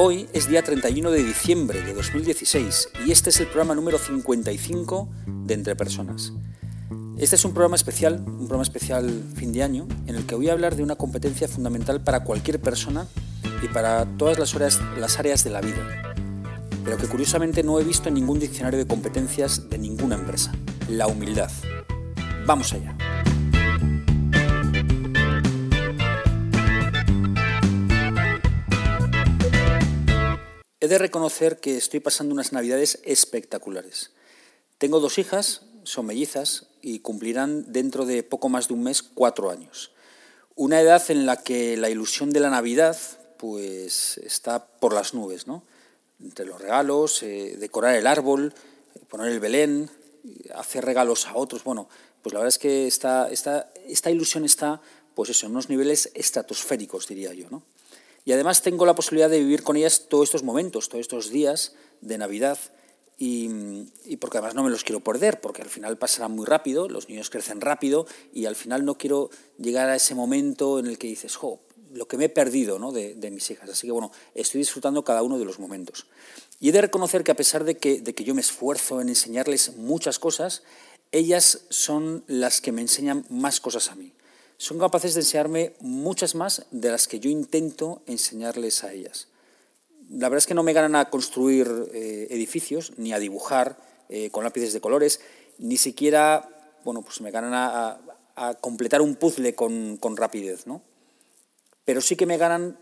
Hoy es día 31 de diciembre de 2016 y este es el programa número 55 de Entre Personas. Este es un programa especial, un programa especial fin de año, en el que voy a hablar de una competencia fundamental para cualquier persona y para todas las, las áreas de la vida, pero que curiosamente no he visto en ningún diccionario de competencias de ninguna empresa, la humildad. Vamos allá. De reconocer que estoy pasando unas navidades espectaculares. Tengo dos hijas, son mellizas y cumplirán dentro de poco más de un mes cuatro años. Una edad en la que la ilusión de la Navidad pues está por las nubes, ¿no? Entre los regalos, eh, decorar el árbol, poner el Belén, hacer regalos a otros. Bueno, pues la verdad es que esta, esta, esta ilusión está pues eso, en unos niveles estratosféricos, diría yo, ¿no? Y además tengo la posibilidad de vivir con ellas todos estos momentos, todos estos días de Navidad, y, porque además no me los quiero perder, porque al final pasarán muy rápido, los niños crecen rápido, y al final no quiero llegar a ese momento en el que dices, jo, lo que me he perdido ¿no? de, mis hijas. Así que bueno, estoy disfrutando cada uno de los momentos. Y he de reconocer que a pesar de que, de que yo me esfuerzo en enseñarles muchas cosas, ellas son las que me enseñan más cosas a mí son capaces de enseñarme muchas más de las que yo intento enseñarles a ellas. La verdad es que no me ganan a construir eh, edificios, ni a dibujar eh, con lápices de colores, ni siquiera, bueno, pues me ganan a, completar un puzzle con, rapidez, ¿no? Pero sí que me ganan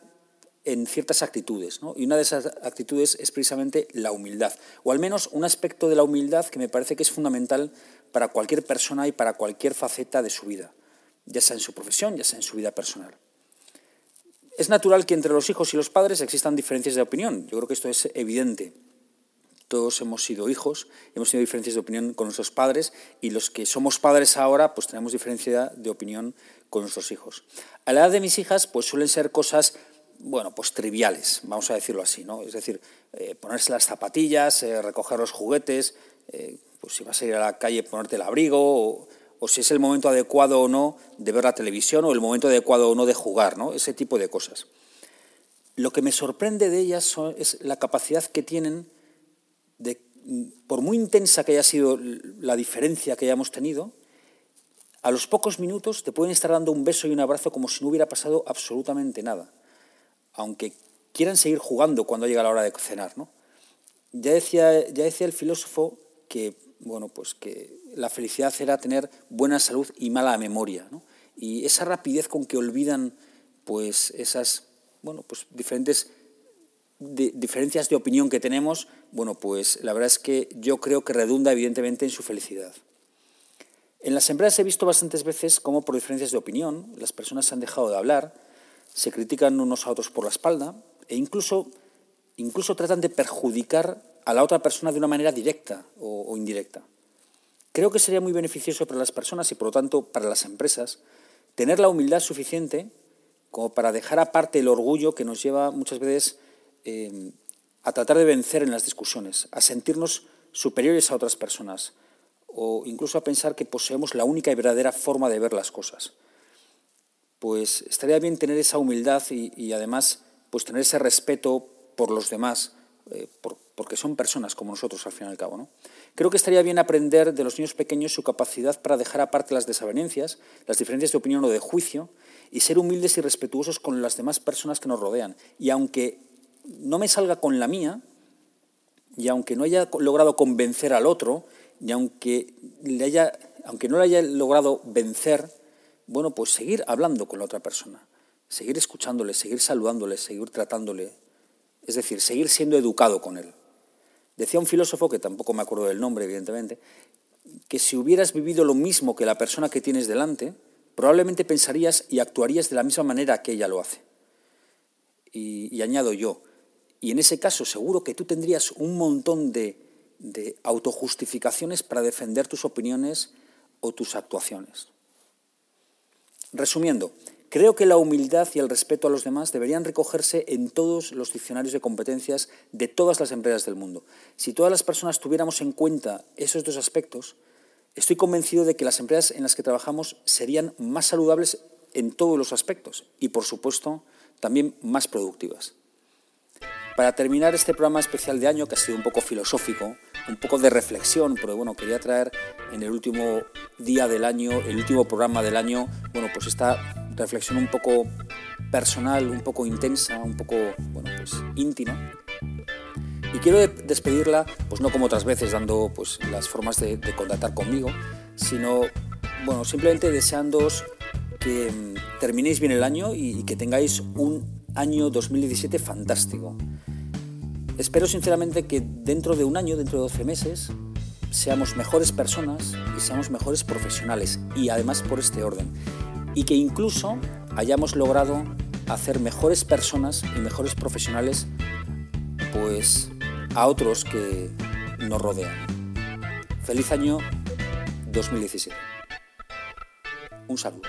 en ciertas actitudes, ¿no? Y una de esas actitudes es precisamente la humildad, o al menos un aspecto de la humildad que me parece que es fundamental para cualquier persona y para cualquier faceta de su vida ya sea en su profesión, ya sea en su vida personal. Es natural que entre los hijos y los padres existan diferencias de opinión. Yo creo que esto es evidente. Todos hemos sido hijos, hemos tenido diferencias de opinión con nuestros padres y los que somos padres ahora, pues tenemos diferencia de opinión con nuestros hijos. A la edad de mis hijas, pues suelen ser cosas, bueno, pues triviales, vamos a decirlo así, ¿no? Es decir, eh, ponerse las zapatillas, eh, recoger los juguetes, eh, pues si vas a ir a la calle, ponerte el abrigo, o, o si es el momento adecuado o no de ver la televisión o el momento adecuado o no de jugar, ¿no? ese tipo de cosas. Lo que me sorprende de ellas es la capacidad que tienen de, por muy intensa que haya sido la diferencia que hayamos tenido, a los pocos minutos te pueden estar dando un beso y un abrazo como si no hubiera pasado absolutamente nada, aunque quieran seguir jugando cuando llega la hora de cenar. ¿no? Ya, decía, ya decía el filósofo que, bueno, pues que la felicidad era tener buena salud y mala memoria. Y esa rapidez con que olvidan pues, esas bueno, pues, diferentes diferencias de opinión que tenemos, bueno, pues la verdad es que yo creo que redunda evidentemente en su felicidad. En las empresas he visto bastantes veces cómo por diferencias de opinión las personas se han dejado de hablar, se critican unos a otros por la espalda e incluso, incluso tratan de perjudicar a la otra persona de una manera directa o indirecta. Creo que sería muy beneficioso para las personas y por lo tanto para las empresas tener la humildad suficiente como para dejar aparte el orgullo que nos lleva muchas veces eh, a tratar de vencer en las discusiones, a sentirnos superiores a otras personas o incluso a pensar que poseemos la única y verdadera forma de ver las cosas. Pues estaría bien tener esa humildad y, además pues tener ese respeto por los demás, eh, porque son personas como nosotros al fin y al cabo. ¿no? Creo que estaría bien aprender de los niños pequeños su capacidad para dejar aparte las desavenencias, las diferencias de opinión o de juicio, y ser humildes y respetuosos con las demás personas que nos rodean. Y aunque no me salga con la mía, y aunque no haya logrado convencer al otro, y aunque, le haya, aunque no le haya logrado vencer, bueno, pues seguir hablando con la otra persona, seguir escuchándole, seguir saludándole, seguir tratándole, es decir, seguir siendo educado con él. Decía un filósofo, que tampoco me acuerdo del nombre, evidentemente, que si hubieras vivido lo mismo que la persona que tienes delante, probablemente pensarías y actuarías de la misma manera que ella lo hace. Y, añado yo, y en ese caso seguro que tú tendrías un montón de de autojustificaciones para defender tus opiniones o tus actuaciones. Resumiendo, creo que la humildad y el respeto a los demás deberían recogerse en todos los diccionarios de competencias de todas las empresas del mundo. Si todas las personas tuviéramos en cuenta esos dos aspectos, estoy convencido de que las empresas en las que trabajamos serían más saludables en todos los aspectos y, por supuesto, también más productivas. Para terminar este programa especial de año, que ha sido un poco filosófico, un poco de reflexión, pero bueno, quería traer en el último día del año, el último programa del año, bueno, pues esta reflexión un poco personal, un poco intensa, un poco, bueno, pues íntima. Y quiero despedirla, pues no como otras veces dando pues las formas de, contactar conmigo, sino, bueno, simplemente deseándoos que mm, terminéis bien el año y que tengáis un año 2017 fantástico. Espero sinceramente que dentro de un año, dentro de 12 meses, seamos mejores personas y seamos mejores profesionales, y además por este orden. Y que incluso hayamos logrado hacer mejores personas y mejores profesionales pues a otros que nos rodean. Feliz año 2017. Un saludo.